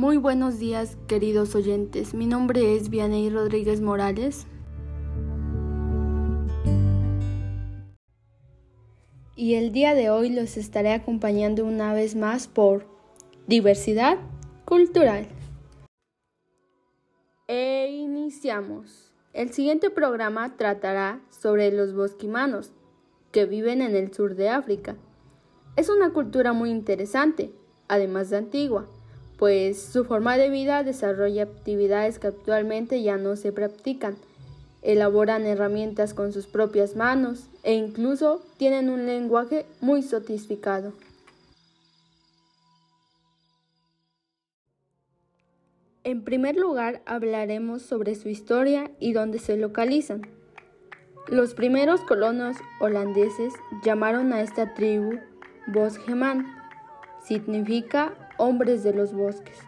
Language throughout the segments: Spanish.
Muy buenos días, queridos oyentes. Mi nombre es Vianey Rodríguez Morales. Y el día de hoy los estaré acompañando una vez más por diversidad cultural. E iniciamos. El siguiente programa tratará sobre los bosquimanos, que viven en el sur de África. Es una cultura muy interesante, además de antigua, pues su forma de vida desarrolla actividades que actualmente ya no se practican. Elaboran herramientas con sus propias manos e incluso tienen un lenguaje muy sofisticado. En primer lugar, hablaremos sobre su historia y dónde se localizan. Los primeros colonos holandeses llamaron a esta tribu Bosgeman, significa hombres de los bosques.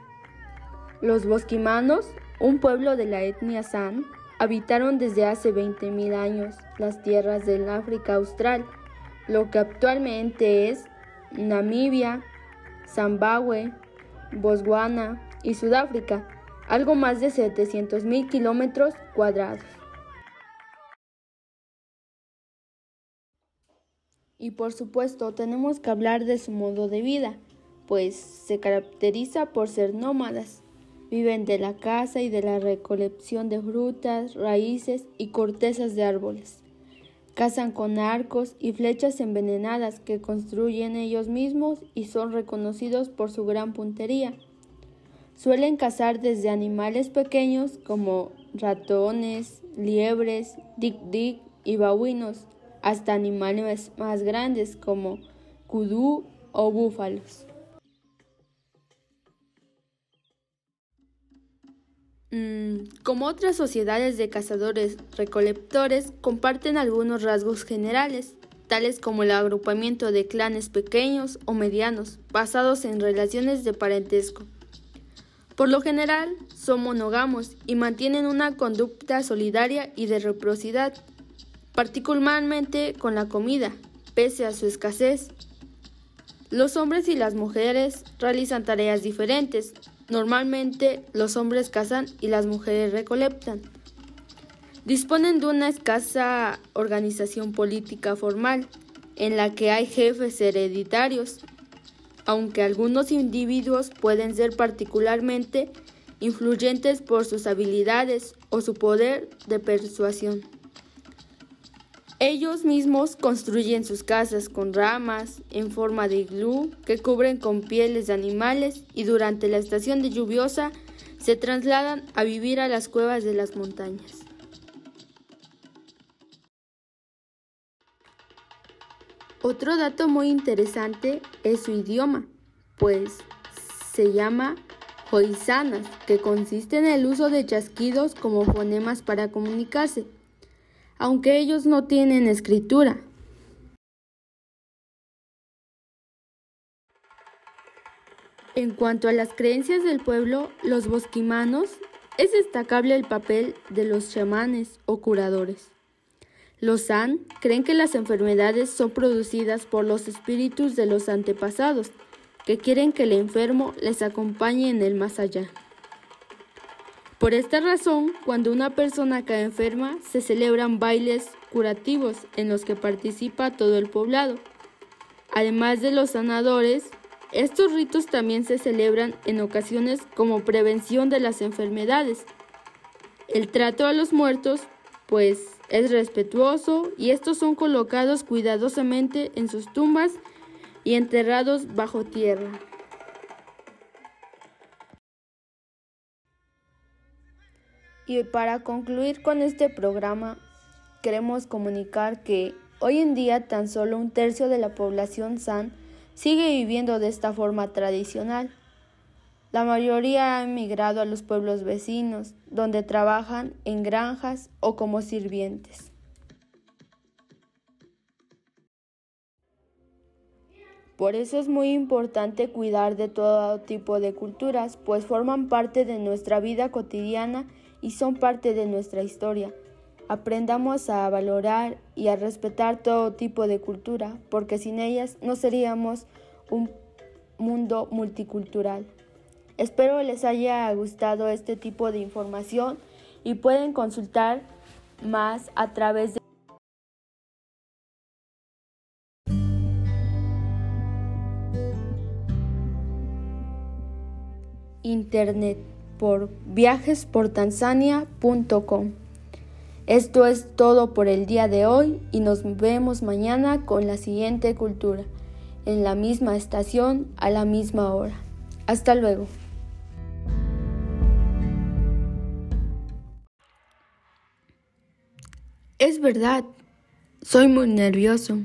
Los bosquimanos, un pueblo de la etnia San, habitaron desde hace 20.000 años las tierras del África Austral, lo que actualmente es Namibia, Zimbabue, Botswana y Sudáfrica, algo más de 700.000 kilómetros cuadrados. Y por supuesto tenemos que hablar de su modo de vida, pues se caracteriza por ser nómadas. Viven de la caza y de la recolección de frutas, raíces y cortezas de árboles. Cazan con arcos y flechas envenenadas que construyen ellos mismos y son reconocidos por su gran puntería. Suelen cazar desde animales pequeños como ratones, liebres, dic-dic y babuinos, hasta animales más grandes como kudú o búfalos. Como otras sociedades de cazadores recolectores, comparten algunos rasgos generales, tales como el agrupamiento de clanes pequeños o medianos, basados en relaciones de parentesco. Por lo general, son monógamos y mantienen una conducta solidaria y de reciprocidad, particularmente con la comida, pese a su escasez. Los hombres y las mujeres realizan tareas diferentes. Normalmente los hombres cazan y las mujeres recolectan. Disponen de una escasa organización política formal, en la que hay jefes hereditarios, aunque algunos individuos pueden ser particularmente influyentes por sus habilidades o su poder de persuasión. Ellos mismos construyen sus casas con ramas en forma de iglú que cubren con pieles de animales y durante la estación de lluviosa se trasladan a vivir a las cuevas de las montañas. Otro dato muy interesante es su idioma, pues se llama hoisanas, que consiste en el uso de chasquidos como fonemas para comunicarse aunque ellos no tienen escritura. En cuanto a las creencias del pueblo, los bosquimanos, es destacable el papel de los chamanes o curadores. Los San creen que las enfermedades son producidas por los espíritus de los antepasados, que quieren que el enfermo les acompañe en el más allá. Por esta razón, cuando una persona cae enferma, se celebran bailes curativos en los que participa todo el poblado. Además de los sanadores, estos ritos también se celebran en ocasiones como prevención de las enfermedades. El trato a los muertos, pues, es respetuoso y estos son colocados cuidadosamente en sus tumbas y enterrados bajo tierra. Y para concluir con este programa, queremos comunicar que hoy en día tan solo un tercio de la población san sigue viviendo de esta forma tradicional. La mayoría ha emigrado a los pueblos vecinos, donde trabajan en granjas o como sirvientes. Por eso es muy importante cuidar de todo tipo de culturas, pues forman parte de nuestra vida cotidiana y son parte de nuestra historia. Aprendamos a valorar y a respetar todo tipo de cultura, porque sin ellas no seríamos un mundo multicultural. Espero les haya gustado este tipo de información y pueden consultar más a través de internet por viajesportanzania.com. Esto es todo por el día de hoy y nos vemos mañana con la siguiente cultura, en la misma estación a la misma hora. Hasta luego. Es verdad, soy muy nervioso,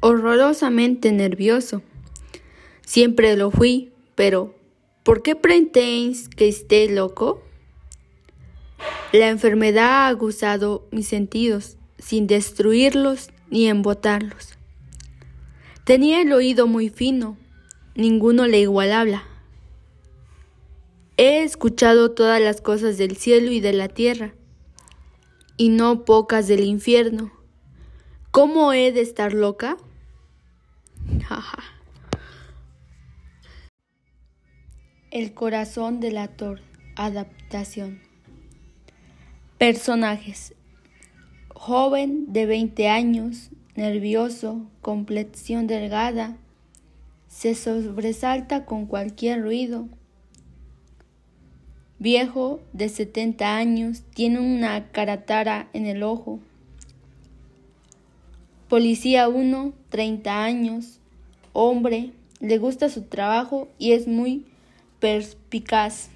horrorosamente nervioso. Siempre lo fui, pero ¿por qué pretendéis que esté loco? La enfermedad ha aguzado mis sentidos, sin destruirlos ni embotarlos. Tenía el oído muy fino, ninguno le igualaba. He escuchado todas las cosas del cielo y de la tierra, y no pocas del infierno. ¿Cómo he de estar loca? El corazón del actor. Adaptación. Personajes. Joven de 20 años, nervioso, complexión delgada, se sobresalta con cualquier ruido. Viejo de 70 años, tiene una caratara en el ojo. Policía 1, 30 años, hombre, le gusta su trabajo y es muy perspicaz.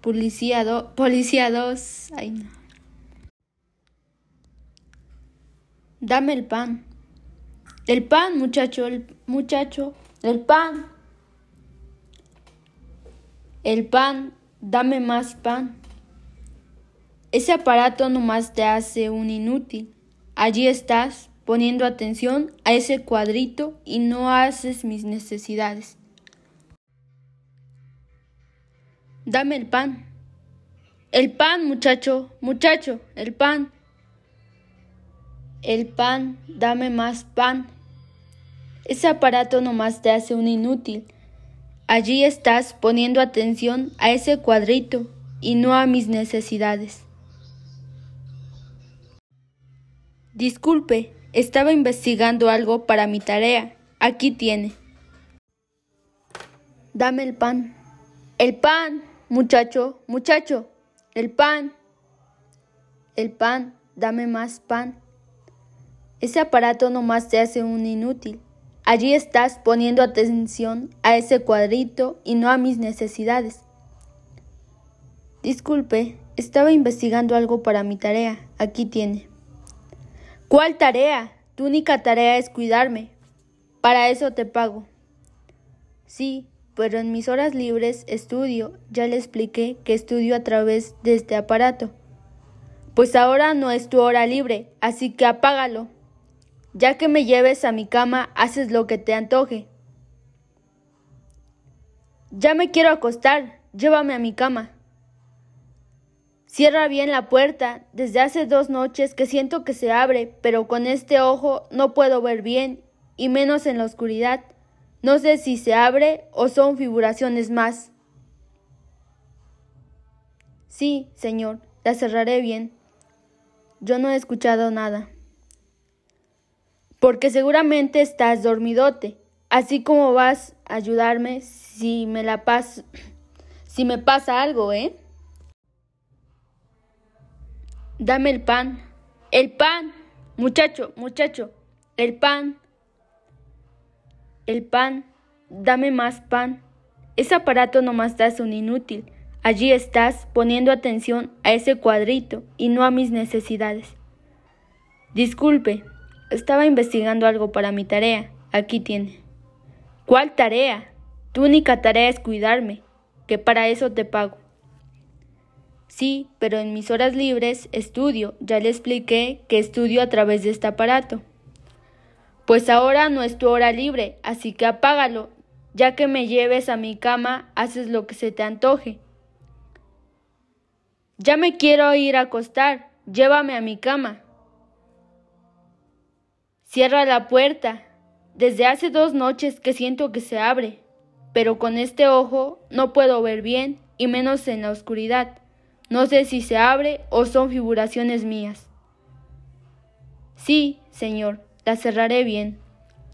Policía 2. Policía 2. Ay, no. Dame el pan. El pan, muchacho, el muchacho, el pan. El pan, dame más pan. Ese aparato nomás te hace un inútil. Allí estás poniendo atención a ese cuadrito y no haces mis necesidades. Dame el pan. El pan, muchacho, muchacho, el pan. El pan, dame más pan. Ese aparato nomás te hace un inútil. Allí estás poniendo atención a ese cuadrito y no a mis necesidades. Disculpe, estaba investigando algo para mi tarea. Aquí tiene. Dame el pan. El pan. Muchacho, muchacho, el pan. El pan, dame más pan. Ese aparato nomás te hace un inútil. Allí estás poniendo atención a ese cuadrito y no a mis necesidades. Disculpe, estaba investigando algo para mi tarea. Aquí tiene. ¿Cuál tarea? Tu única tarea es cuidarme. Para eso te pago. Sí, pero en mis horas libres estudio, ya le expliqué que estudio a través de este aparato. Pues ahora no es tu hora libre, así que apágalo. Ya que me lleves a mi cama, haces lo que te antoje. Ya me quiero acostar, llévame a mi cama. Cierra bien la puerta, desde hace dos noches que siento que se abre, pero con este ojo no puedo ver bien, y menos en la oscuridad. No sé si se abre o son figuraciones más. Sí, señor, la cerraré bien. Yo no he escuchado nada. Porque seguramente estás dormidote, así como vas a ayudarme si me la si me pasa algo, ¿eh? Dame el pan. El pan. Muchacho, muchacho. El pan el pan, dame más pan. Ese aparato nomás hace un inútil. Allí estás poniendo atención a ese cuadrito y no a mis necesidades. Disculpe, estaba investigando algo para mi tarea. Aquí tiene. ¿Cuál tarea? Tu única tarea es cuidarme, que para eso te pago. Sí, pero en mis horas libres estudio. Ya le expliqué que estudio a través de este aparato. Pues ahora no es tu hora libre, así que apágalo, ya que me lleves a mi cama, haces lo que se te antoje. Ya me quiero ir a acostar, llévame a mi cama. Cierra la puerta, desde hace dos noches que siento que se abre. pero con este ojo no puedo ver bien y menos en la oscuridad. No sé si se abre o son figuraciones mías. Sí, señor, la cerraré bien.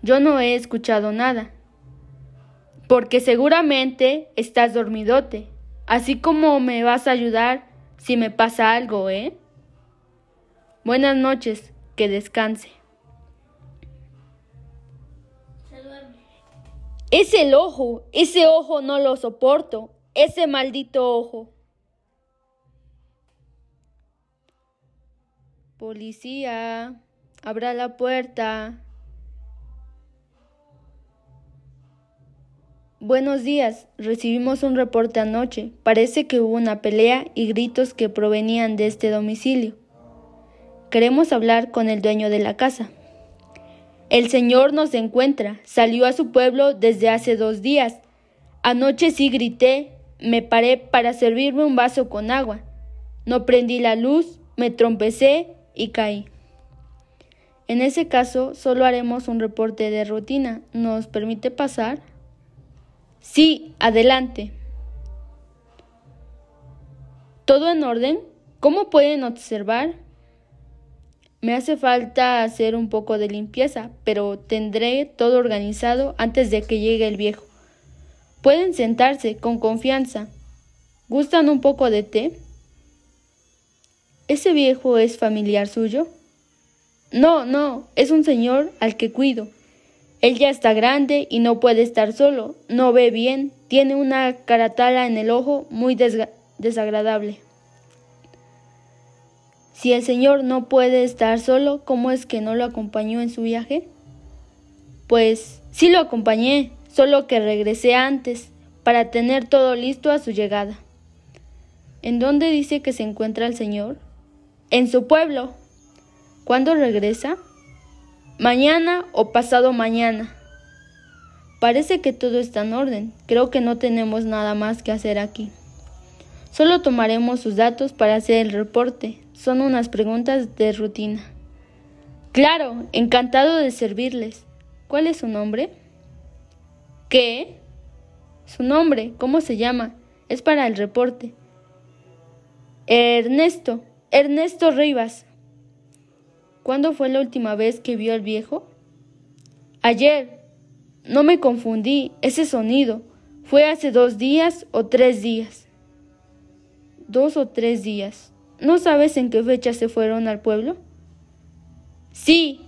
Yo no he escuchado nada. Porque seguramente estás dormidote, así como me vas a ayudar si me pasa algo, ¿eh? Buenas noches, que descanse. Es el ojo, ese ojo no lo soporto, ese maldito ojo. Policía, abra la puerta. Buenos días, recibimos un reporte anoche. Parece que hubo una pelea y gritos que provenían de este domicilio. Queremos hablar con el dueño de la casa. El Señor nos encuentra. Salió a su pueblo desde hace dos días. Anoche sí grité, me paré para servirme un vaso con agua. No prendí la luz, me trompecé y caí. En ese caso, solo haremos un reporte de rutina. ¿Nos permite pasar? Sí, adelante. ¿Todo en orden? ¿Cómo pueden observar? Me hace falta hacer un poco de limpieza, pero tendré todo organizado antes de que llegue el viejo. Pueden sentarse con confianza. ¿Gustan un poco de té? ¿Ese viejo es familiar suyo? No, no, es un señor al que cuido. Él ya está grande y no puede estar solo, no ve bien, tiene una caratala en el ojo muy desagradable. Si el Señor no puede estar solo, ¿cómo es que no lo acompañó en su viaje? Pues sí lo acompañé, solo que regresé antes, para tener todo listo a su llegada. ¿En dónde dice que se encuentra el Señor? En su pueblo. ¿Cuándo regresa? Mañana o pasado mañana. Parece que todo está en orden. Creo que no tenemos nada más que hacer aquí. Solo tomaremos sus datos para hacer el reporte. Son unas preguntas de rutina. Claro, encantado de servirles. ¿Cuál es su nombre? ¿Qué? Su nombre, ¿cómo se llama? Es para el reporte. Ernesto, Ernesto Rivas. ¿Cuándo fue la última vez que vio al viejo? Ayer. No me confundí, ese sonido. Fue hace dos días o tres días. Dos o tres días. ¿No sabes en qué fecha se fueron al pueblo? Sí.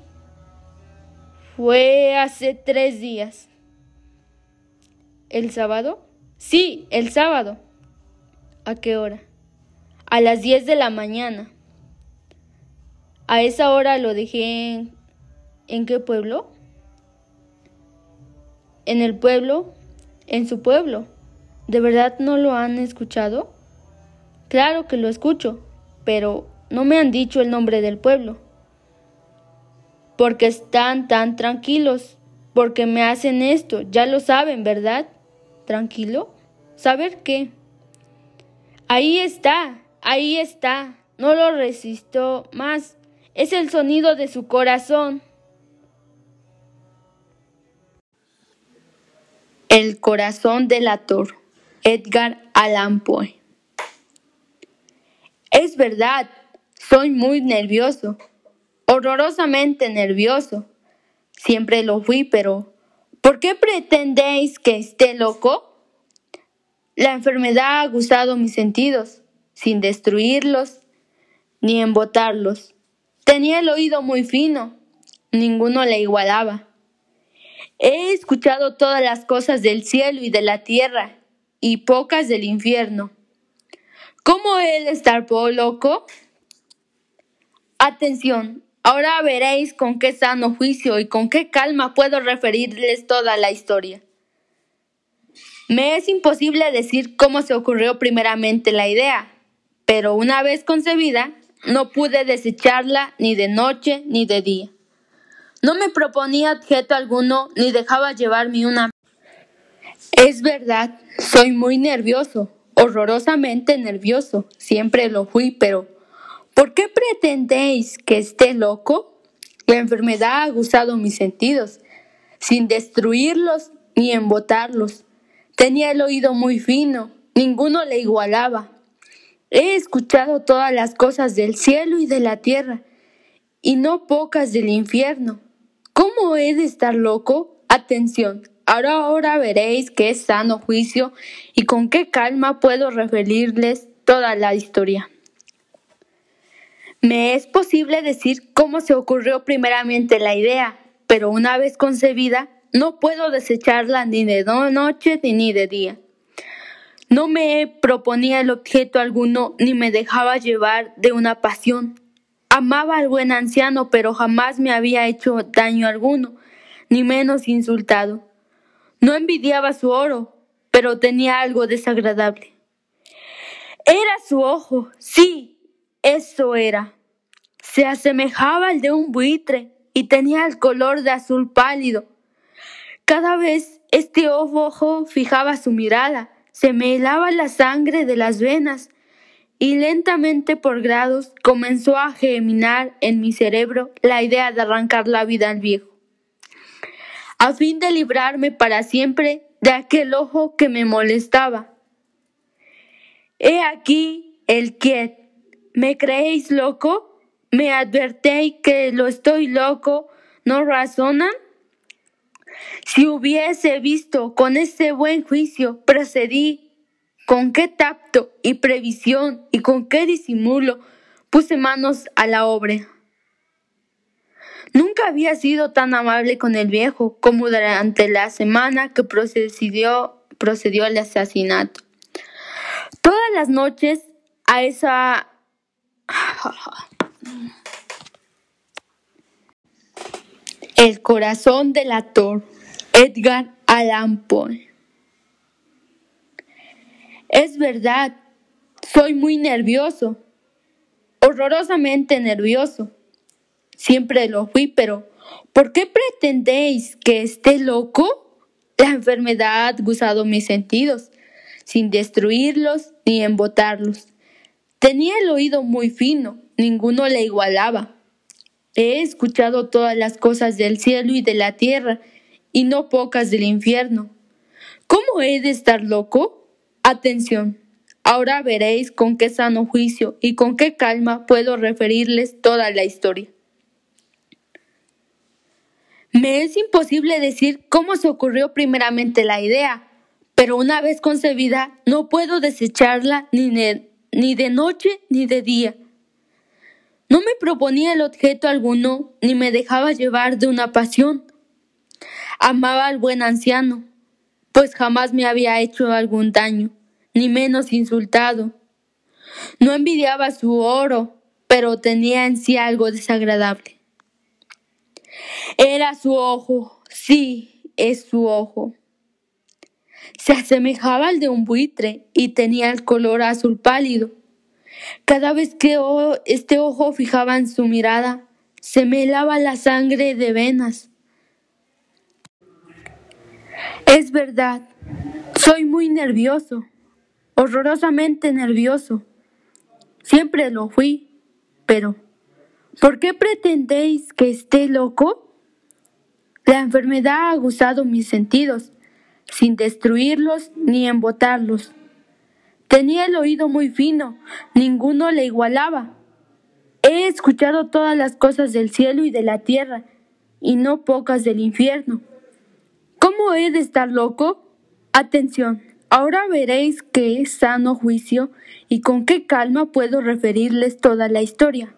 Fue hace tres días. ¿El sábado? Sí, el sábado. ¿A qué hora? A las diez de la mañana. A esa hora lo dejé en, qué pueblo? En el pueblo, en su pueblo. ¿De verdad no lo han escuchado? Claro que lo escucho, pero no me han dicho el nombre del pueblo. Porque están tan tranquilos, porque me hacen esto, ya lo saben, ¿verdad? ¿Tranquilo? ¿Saber qué? Ahí está, ahí está, no lo resisto más. Es el sonido de su corazón. El corazón del ator. Edgar Allan Poe. Es verdad, soy muy nervioso, horrorosamente nervioso. Siempre lo fui, pero ¿por qué pretendéis que esté loco? La enfermedad ha gustado mis sentidos, sin destruirlos ni embotarlos. Tenía el oído muy fino, ninguno le igualaba. He escuchado todas las cosas del cielo y de la tierra, y pocas del infierno. ¿Cómo él estar por loco? Atención, ahora veréis con qué sano juicio y con qué calma puedo referirles toda la historia. Me es imposible decir cómo se ocurrió primeramente la idea, pero una vez concebida, no pude desecharla ni de noche ni de día. No me proponía objeto alguno ni dejaba llevarme una. Es verdad, soy muy nervioso, horrorosamente nervioso, siempre lo fui, pero ¿por qué pretendéis que esté loco? La enfermedad ha gustado mis sentidos, sin destruirlos ni embotarlos. Tenía el oído muy fino, ninguno le igualaba. He escuchado todas las cosas del cielo y de la tierra, y no pocas del infierno. ¿Cómo he de estar loco? Atención, ahora ahora veréis qué sano juicio y con qué calma puedo referirles toda la historia. Me es posible decir cómo se ocurrió primeramente la idea, pero una vez concebida, no puedo desecharla ni de noche ni de día. No me proponía el objeto alguno ni me dejaba llevar de una pasión. Amaba al buen anciano, pero jamás me había hecho daño alguno, ni menos insultado. No envidiaba su oro, pero tenía algo desagradable. Era su ojo, sí, eso era. Se asemejaba al de un buitre y tenía el color de azul pálido. Cada vez este ojo fijaba su mirada, se me helaba la sangre de las venas y lentamente por grados comenzó a germinar en mi cerebro la idea de arrancar la vida al viejo, a fin de librarme para siempre de aquel ojo que me molestaba. He aquí el que ¿Me creéis loco? ¿Me advertéis que lo estoy loco? ¿No razonan? Si hubiese visto con este buen juicio procedí con qué tacto y previsión y con qué disimulo puse manos a la obra. Nunca había sido tan amable con el viejo como durante la semana que procedió, procedió el asesinato. Todas las noches a esa... El corazón del actor Edgar Allan Poe es verdad, soy muy nervioso, horrorosamente nervioso. Siempre lo fui, pero ¿por qué pretendéis que esté loco? La enfermedad ha gustado mis sentidos, sin destruirlos ni embotarlos. Tenía el oído muy fino, ninguno le igualaba. He escuchado todas las cosas del cielo y de la tierra, y no pocas del infierno. ¿Cómo he de estar loco? Atención, ahora veréis con qué sano juicio y con qué calma puedo referirles toda la historia. Me es imposible decir cómo se ocurrió primeramente la idea, pero una vez concebida no puedo desecharla ni de, ni de noche ni de día. No me proponía el objeto alguno ni me dejaba llevar de una pasión. Amaba al buen anciano, pues jamás me había hecho algún daño, ni menos insultado. No envidiaba su oro, pero tenía en sí algo desagradable. Era su ojo, sí, es su ojo. Se asemejaba al de un buitre y tenía el color azul pálido. Cada vez que este ojo fijaba en su mirada, se me helaba la sangre de venas. Es verdad, soy muy nervioso, horrorosamente nervioso. Siempre lo fui, pero ¿por qué pretendéis que esté loco? La enfermedad ha aguzado mis sentidos, sin destruirlos ni embotarlos. Tenía el oído muy fino, ninguno le igualaba. He escuchado todas las cosas del cielo y de la tierra, y no pocas del infierno. ¿Cómo he de estar loco? Atención, ahora veréis qué sano juicio y con qué calma puedo referirles toda la historia.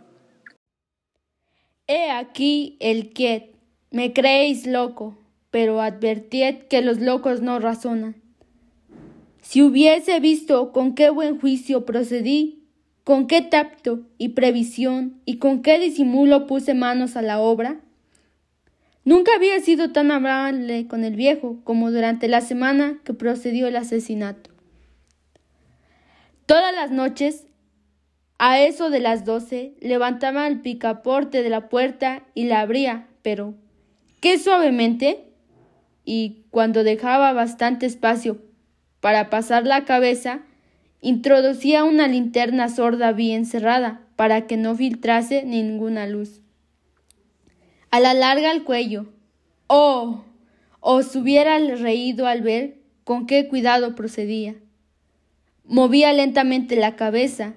He aquí el quiet. Me creéis loco, pero advertid que los locos no razonan. Si hubiese visto con qué buen juicio procedí, con qué tacto y previsión y con qué disimulo puse manos a la obra, Nunca había sido tan amable con el viejo como durante la semana que procedió el asesinato. Todas las noches, a eso de las doce, levantaba el picaporte de la puerta y la abría, pero qué suavemente, y cuando dejaba bastante espacio para pasar la cabeza, introducía una linterna sorda bien cerrada para que no filtrase ninguna luz a la larga el cuello. Oh, os hubiera reído al ver con qué cuidado procedía. Movía lentamente la cabeza,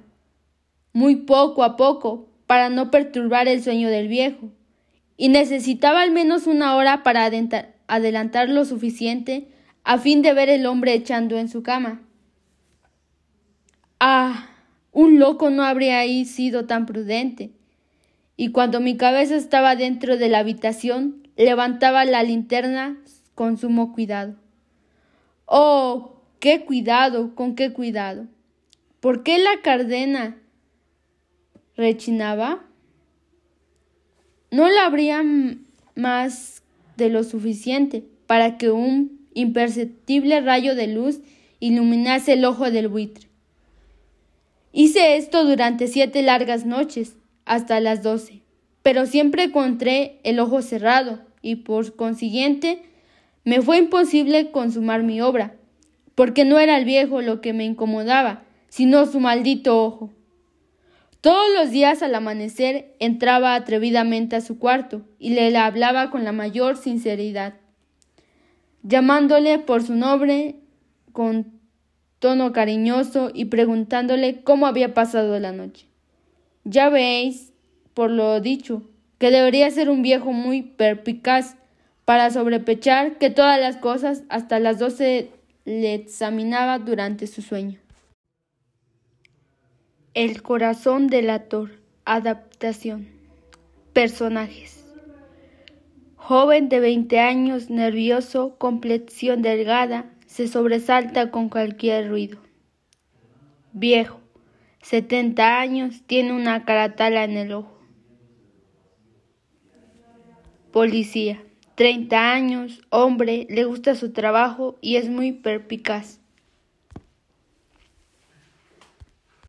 muy poco a poco, para no perturbar el sueño del viejo, y necesitaba al menos una hora para adelantar lo suficiente a fin de ver el hombre echando en su cama. Ah, un loco no habría ahí sido tan prudente. Y cuando mi cabeza estaba dentro de la habitación, levantaba la linterna con sumo cuidado. Oh, qué cuidado, con qué cuidado. ¿Por qué la cardena rechinaba? No la abría más de lo suficiente para que un imperceptible rayo de luz iluminase el ojo del buitre. Hice esto durante siete largas noches, hasta las doce, pero siempre encontré el ojo cerrado y por consiguiente me fue imposible consumar mi obra, porque no era el viejo lo que me incomodaba, sino su maldito ojo. Todos los días al amanecer entraba atrevidamente a su cuarto y le hablaba con la mayor sinceridad, llamándole por su nombre con tono cariñoso y preguntándole cómo había pasado la noche. Ya veis, por lo dicho, que debería ser un viejo muy perpicaz para sobrepechar que todas las cosas hasta las doce le examinaba durante su sueño. El corazón del actor. Adaptación. Personajes. Joven de 20 años, nervioso, complexión delgada, se sobresalta con cualquier ruido. Viejo, 70 años, tiene una caratala en el ojo. Policía, 30 años, hombre, le gusta su trabajo y es muy perpicaz.